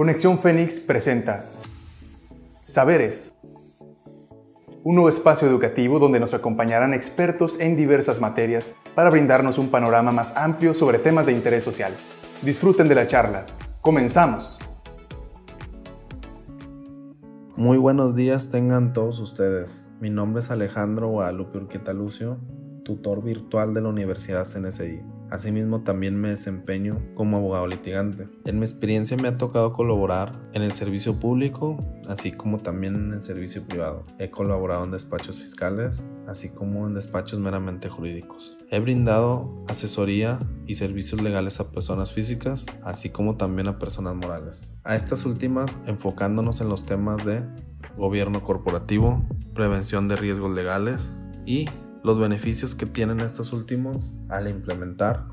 Conexión Fénix presenta Saberes, un nuevo espacio educativo donde nos acompañarán expertos en diversas materias para brindarnos un panorama más amplio sobre temas de interés social. Disfruten de la charla. Comenzamos. Muy buenos días tengan todos ustedes. Mi nombre es Alejandro Guadalupe Urquieta Lucio, tutor virtual de la Universidad CNSI. Asimismo, también me desempeño como abogado litigante. En mi experiencia me ha tocado colaborar en el servicio público, así como también en el servicio privado. He colaborado en despachos fiscales, así como en despachos meramente jurídicos. He brindado asesoría y servicios legales a personas físicas, así como también a personas morales. A estas últimas enfocándonos en los temas de gobierno corporativo, prevención de riesgos legales y los beneficios que tienen estos últimos al implementar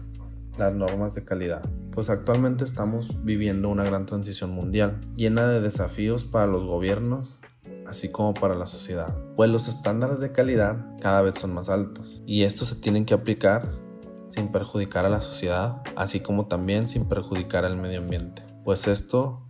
las normas de calidad. Pues actualmente estamos viviendo una gran transición mundial, llena de desafíos para los gobiernos, así como para la sociedad. Pues los estándares de calidad cada vez son más altos y estos se tienen que aplicar sin perjudicar a la sociedad, así como también sin perjudicar al medio ambiente. Pues esto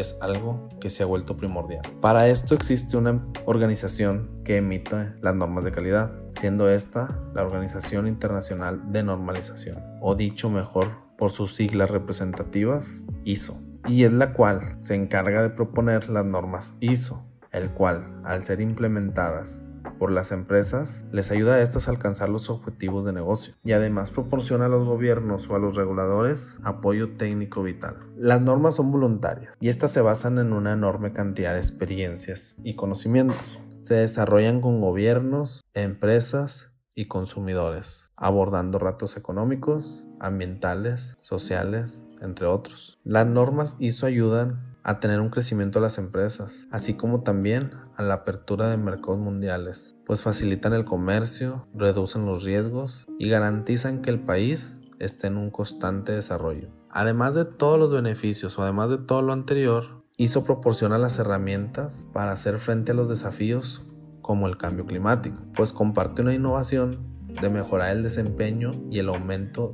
es algo que se ha vuelto primordial. Para esto existe una organización que emite las normas de calidad, siendo esta la Organización Internacional de Normalización, o dicho mejor por sus siglas representativas, ISO, y es la cual se encarga de proponer las normas ISO, el cual, al ser implementadas por las empresas les ayuda a estas a alcanzar los objetivos de negocio y además proporciona a los gobiernos o a los reguladores apoyo técnico vital. Las normas son voluntarias y estas se basan en una enorme cantidad de experiencias y conocimientos. Se desarrollan con gobiernos, empresas y consumidores, abordando ratos económicos, ambientales, sociales, entre otros. Las normas ISO ayudan a tener un crecimiento a las empresas, así como también a la apertura de mercados mundiales, pues facilitan el comercio, reducen los riesgos y garantizan que el país esté en un constante desarrollo. Además de todos los beneficios o además de todo lo anterior, ISO proporciona las herramientas para hacer frente a los desafíos como el cambio climático, pues comparte una innovación de mejorar el desempeño y el aumento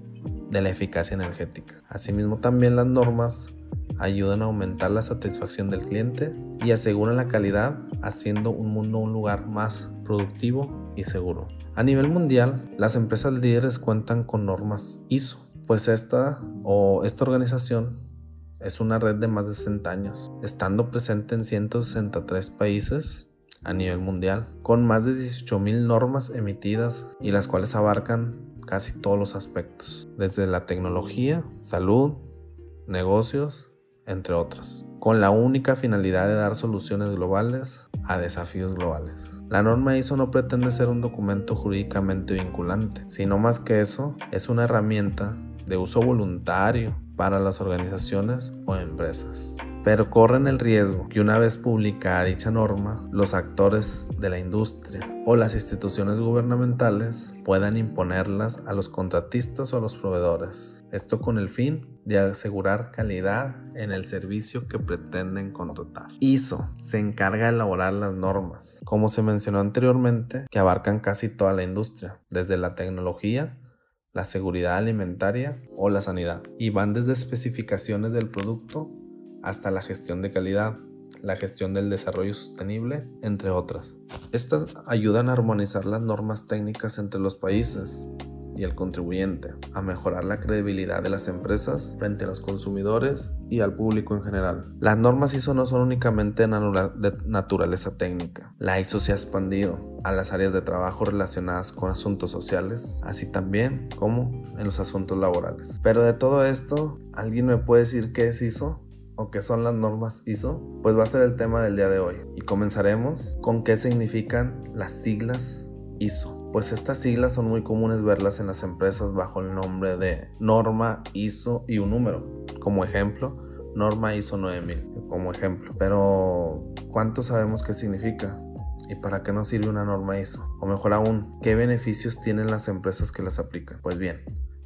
de la eficacia energética. Asimismo también las normas ayudan a aumentar la satisfacción del cliente y aseguran la calidad, haciendo un mundo un lugar más productivo y seguro. A nivel mundial, las empresas líderes cuentan con normas ISO, pues esta o esta organización es una red de más de 60 años, estando presente en 163 países a nivel mundial, con más de 18.000 normas emitidas y las cuales abarcan casi todos los aspectos, desde la tecnología, salud, negocios, entre otros, con la única finalidad de dar soluciones globales a desafíos globales. La norma ISO no pretende ser un documento jurídicamente vinculante, sino más que eso, es una herramienta de uso voluntario para las organizaciones o empresas pero corren el riesgo que una vez publicada dicha norma, los actores de la industria o las instituciones gubernamentales puedan imponerlas a los contratistas o a los proveedores. Esto con el fin de asegurar calidad en el servicio que pretenden contratar. ISO se encarga de elaborar las normas, como se mencionó anteriormente, que abarcan casi toda la industria, desde la tecnología la seguridad alimentaria o la sanidad, y van desde especificaciones del producto hasta la gestión de calidad, la gestión del desarrollo sostenible, entre otras. Estas ayudan a armonizar las normas técnicas entre los países y el contribuyente, a mejorar la credibilidad de las empresas frente a los consumidores y al público en general. Las normas ISO no son únicamente de naturaleza técnica. La ISO se ha expandido a las áreas de trabajo relacionadas con asuntos sociales, así también como en los asuntos laborales. Pero de todo esto, ¿alguien me puede decir qué es ISO? O qué son las normas ISO, pues va a ser el tema del día de hoy. Y comenzaremos con qué significan las siglas ISO. Pues estas siglas son muy comunes verlas en las empresas bajo el nombre de norma ISO y un número. Como ejemplo, norma ISO 9000, como ejemplo. Pero, ¿cuánto sabemos qué significa? ¿Y para qué nos sirve una norma ISO? O mejor aún, ¿qué beneficios tienen las empresas que las aplican? Pues bien,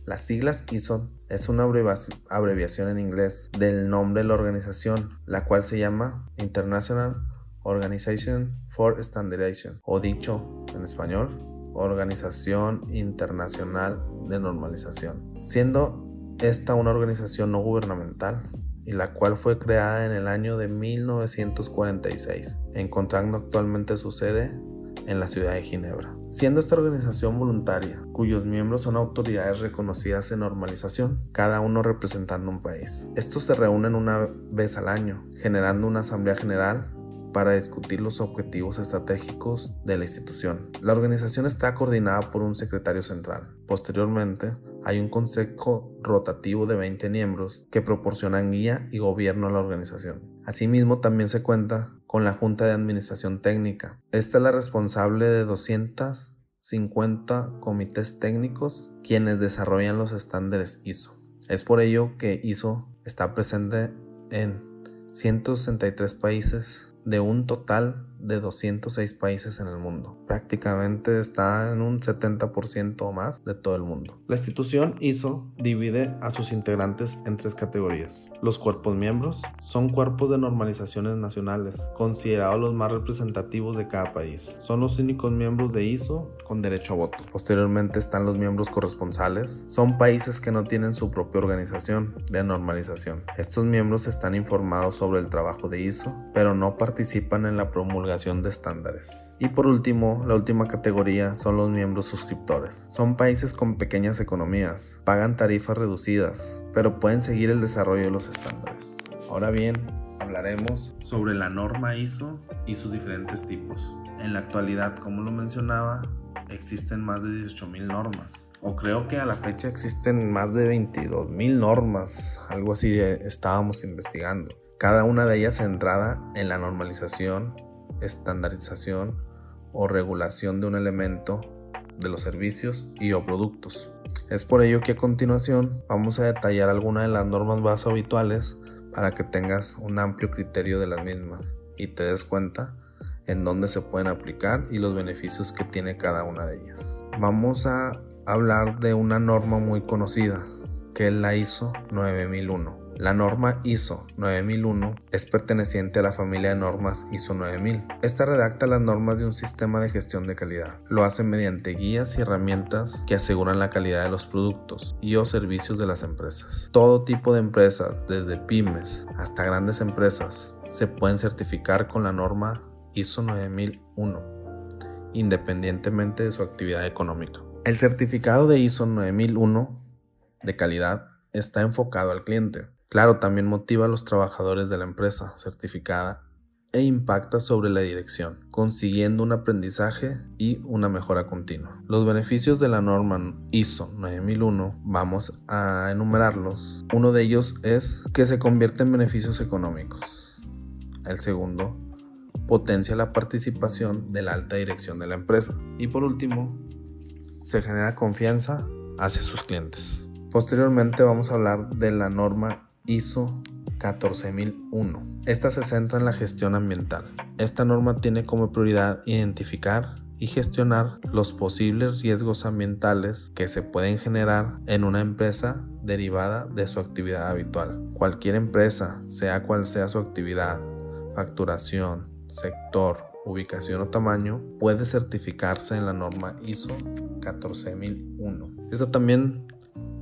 las siglas ISO es una abreviación en inglés del nombre de la organización, la cual se llama International Organization for Standardization, o dicho en español, Organización Internacional de Normalización, siendo esta una organización no gubernamental y la cual fue creada en el año de 1946, encontrando actualmente su sede en la ciudad de Ginebra. Siendo esta organización voluntaria, cuyos miembros son autoridades reconocidas en normalización, cada uno representando un país. Estos se reúnen una vez al año, generando una asamblea general para discutir los objetivos estratégicos de la institución. La organización está coordinada por un secretario central. Posteriormente, hay un consejo rotativo de 20 miembros que proporcionan guía y gobierno a la organización. Asimismo, también se cuenta con la Junta de Administración Técnica. Esta es la responsable de 250 comités técnicos quienes desarrollan los estándares ISO. Es por ello que ISO está presente en 163 países de un total de 206 países en el mundo. Prácticamente está en un 70% o más de todo el mundo. La institución ISO divide a sus integrantes en tres categorías. Los cuerpos miembros son cuerpos de normalizaciones nacionales, considerados los más representativos de cada país. Son los únicos miembros de ISO con derecho a voto. Posteriormente están los miembros corresponsales. Son países que no tienen su propia organización de normalización. Estos miembros están informados sobre el trabajo de ISO, pero no participan en la promulgación de estándares. Y por último, la última categoría son los miembros suscriptores. Son países con pequeñas economías, pagan tarifas reducidas, pero pueden seguir el desarrollo de los estándares. Ahora bien, hablaremos sobre la norma ISO y sus diferentes tipos. En la actualidad, como lo mencionaba, existen más de 18.000 normas. O creo que a la fecha existen más de 22.000 normas. Algo así estábamos investigando. Cada una de ellas centrada en la normalización estandarización o regulación de un elemento de los servicios y o productos. Es por ello que a continuación vamos a detallar algunas de las normas más habituales para que tengas un amplio criterio de las mismas y te des cuenta en dónde se pueden aplicar y los beneficios que tiene cada una de ellas. Vamos a hablar de una norma muy conocida que es la ISO 9001 la norma ISO 9001 es perteneciente a la familia de normas ISO 9000. Esta redacta las normas de un sistema de gestión de calidad. Lo hace mediante guías y herramientas que aseguran la calidad de los productos y o servicios de las empresas. Todo tipo de empresas, desde pymes hasta grandes empresas, se pueden certificar con la norma ISO 9001, independientemente de su actividad económica. El certificado de ISO 9001 de calidad está enfocado al cliente Claro, también motiva a los trabajadores de la empresa certificada e impacta sobre la dirección, consiguiendo un aprendizaje y una mejora continua. Los beneficios de la norma ISO 9001 vamos a enumerarlos. Uno de ellos es que se convierte en beneficios económicos. El segundo, potencia la participación de la alta dirección de la empresa. Y por último, se genera confianza hacia sus clientes. Posteriormente vamos a hablar de la norma ISO 14001. Esta se centra en la gestión ambiental. Esta norma tiene como prioridad identificar y gestionar los posibles riesgos ambientales que se pueden generar en una empresa derivada de su actividad habitual. Cualquier empresa, sea cual sea su actividad, facturación, sector, ubicación o tamaño, puede certificarse en la norma ISO 14001. Esta también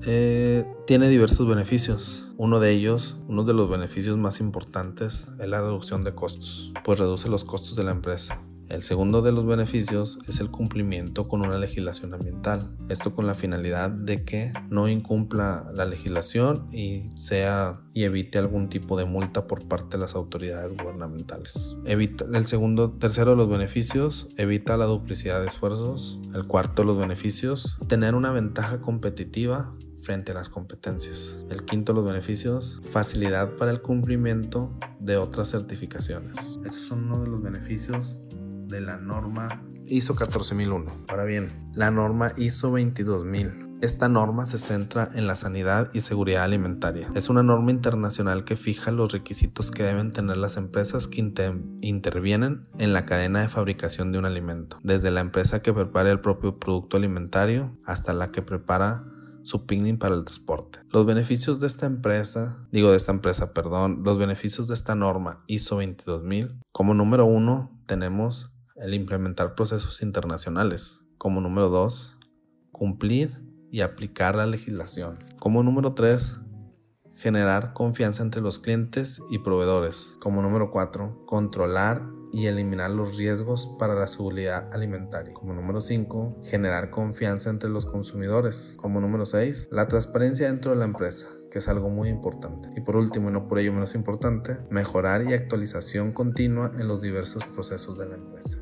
eh, tiene diversos beneficios. Uno de ellos, uno de los beneficios más importantes, es la reducción de costos, pues reduce los costos de la empresa. El segundo de los beneficios es el cumplimiento con una legislación ambiental. Esto con la finalidad de que no incumpla la legislación y sea y evite algún tipo de multa por parte de las autoridades gubernamentales. Evita, el segundo, tercero de los beneficios, evita la duplicidad de esfuerzos. El cuarto de los beneficios, tener una ventaja competitiva frente a las competencias. El quinto los beneficios, facilidad para el cumplimiento de otras certificaciones. Estos son uno de los beneficios de la norma ISO 14001. Ahora bien, la norma ISO 22000. Esta norma se centra en la sanidad y seguridad alimentaria. Es una norma internacional que fija los requisitos que deben tener las empresas que intervienen en la cadena de fabricación de un alimento, desde la empresa que prepara el propio producto alimentario hasta la que prepara su picnic para el transporte. Los beneficios de esta empresa, digo de esta empresa, perdón, los beneficios de esta norma ISO 22000, como número uno tenemos el implementar procesos internacionales. Como número dos, cumplir y aplicar la legislación. Como número tres, generar confianza entre los clientes y proveedores. Como número 4, controlar y eliminar los riesgos para la seguridad alimentaria. Como número 5, generar confianza entre los consumidores. Como número 6, la transparencia dentro de la empresa que es algo muy importante. Y por último, y no por ello menos importante, mejorar y actualización continua en los diversos procesos de la empresa.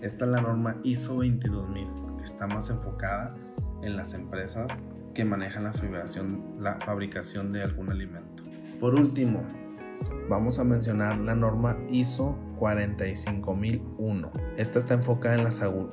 Esta es la norma ISO 22000, que está más enfocada en las empresas que manejan la la fabricación de algún alimento. Por último, vamos a mencionar la norma ISO 45001. Esta está enfocada en la,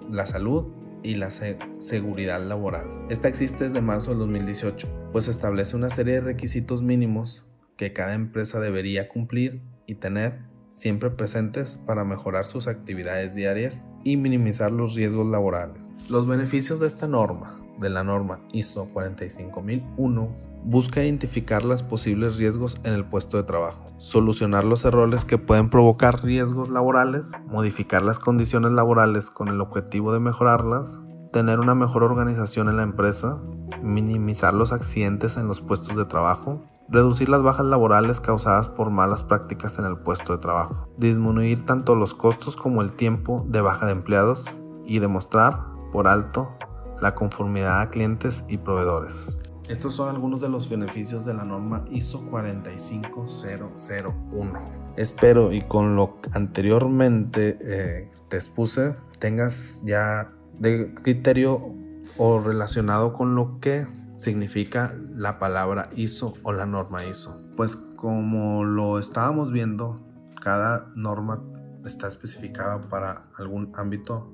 la salud y la seguridad laboral. Esta existe desde marzo del 2018, pues establece una serie de requisitos mínimos que cada empresa debería cumplir y tener siempre presentes para mejorar sus actividades diarias y minimizar los riesgos laborales. Los beneficios de esta norma, de la norma ISO 45001, busca identificar los posibles riesgos en el puesto de trabajo, solucionar los errores que pueden provocar riesgos laborales, modificar las condiciones laborales con el objetivo de mejorarlas, tener una mejor organización en la empresa, minimizar los accidentes en los puestos de trabajo, reducir las bajas laborales causadas por malas prácticas en el puesto de trabajo, disminuir tanto los costos como el tiempo de baja de empleados y demostrar, por alto, la conformidad a clientes y proveedores. Estos son algunos de los beneficios de la norma ISO 45001. Espero y con lo anteriormente eh, te expuse tengas ya de criterio o relacionado con lo que significa la palabra ISO o la norma ISO. Pues como lo estábamos viendo, cada norma está especificada para algún ámbito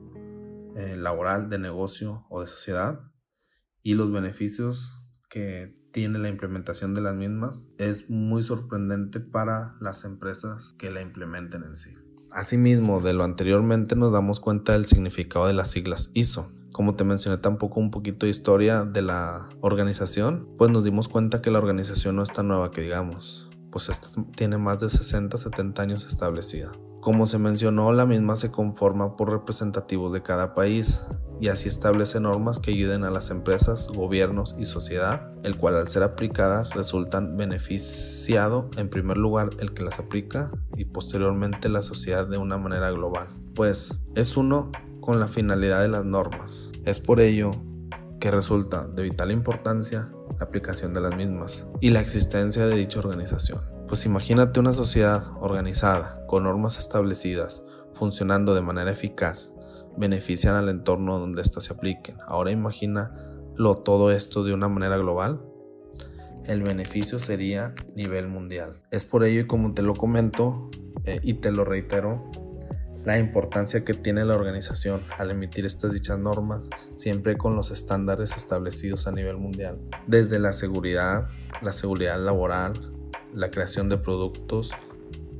eh, laboral, de negocio o de sociedad y los beneficios que tiene la implementación de las mismas es muy sorprendente para las empresas que la implementen en sí. Asimismo, de lo anteriormente nos damos cuenta del significado de las siglas ISO. Como te mencioné tampoco un poquito de historia de la organización, pues nos dimos cuenta que la organización no es tan nueva que digamos, pues tiene más de 60-70 años establecida. Como se mencionó, la misma se conforma por representativos de cada país y así establece normas que ayuden a las empresas, gobiernos y sociedad, el cual al ser aplicadas resultan beneficiado en primer lugar el que las aplica y posteriormente la sociedad de una manera global. Pues es uno con la finalidad de las normas. Es por ello que resulta de vital importancia la aplicación de las mismas y la existencia de dicha organización. Pues imagínate una sociedad organizada, con normas establecidas, funcionando de manera eficaz, benefician al entorno donde éstas se apliquen. Ahora imagínalo todo esto de una manera global. El beneficio sería nivel mundial. Es por ello y como te lo comento eh, y te lo reitero, la importancia que tiene la organización al emitir estas dichas normas, siempre con los estándares establecidos a nivel mundial, desde la seguridad, la seguridad laboral, la creación de productos,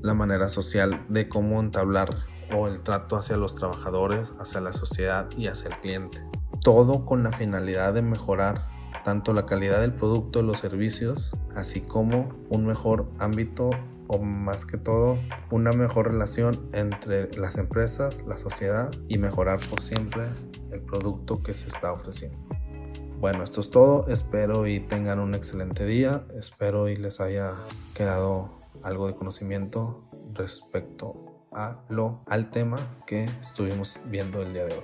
la manera social de cómo entablar o el trato hacia los trabajadores, hacia la sociedad y hacia el cliente. Todo con la finalidad de mejorar tanto la calidad del producto, los servicios, así como un mejor ámbito o más que todo una mejor relación entre las empresas, la sociedad y mejorar por siempre el producto que se está ofreciendo. Bueno, esto es todo. Espero y tengan un excelente día. Espero y les haya quedado algo de conocimiento respecto a lo, al tema que estuvimos viendo el día de hoy.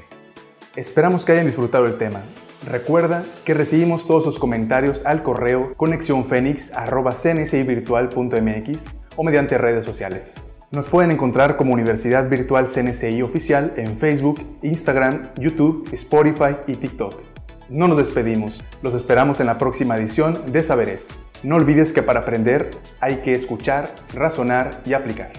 Esperamos que hayan disfrutado el tema. Recuerda que recibimos todos sus comentarios al correo conexiónfénix.cnsivirtual.mx o mediante redes sociales. Nos pueden encontrar como Universidad Virtual CNCI Oficial en Facebook, Instagram, YouTube, Spotify y TikTok. No nos despedimos, los esperamos en la próxima edición de Saberes. No olvides que para aprender hay que escuchar, razonar y aplicar.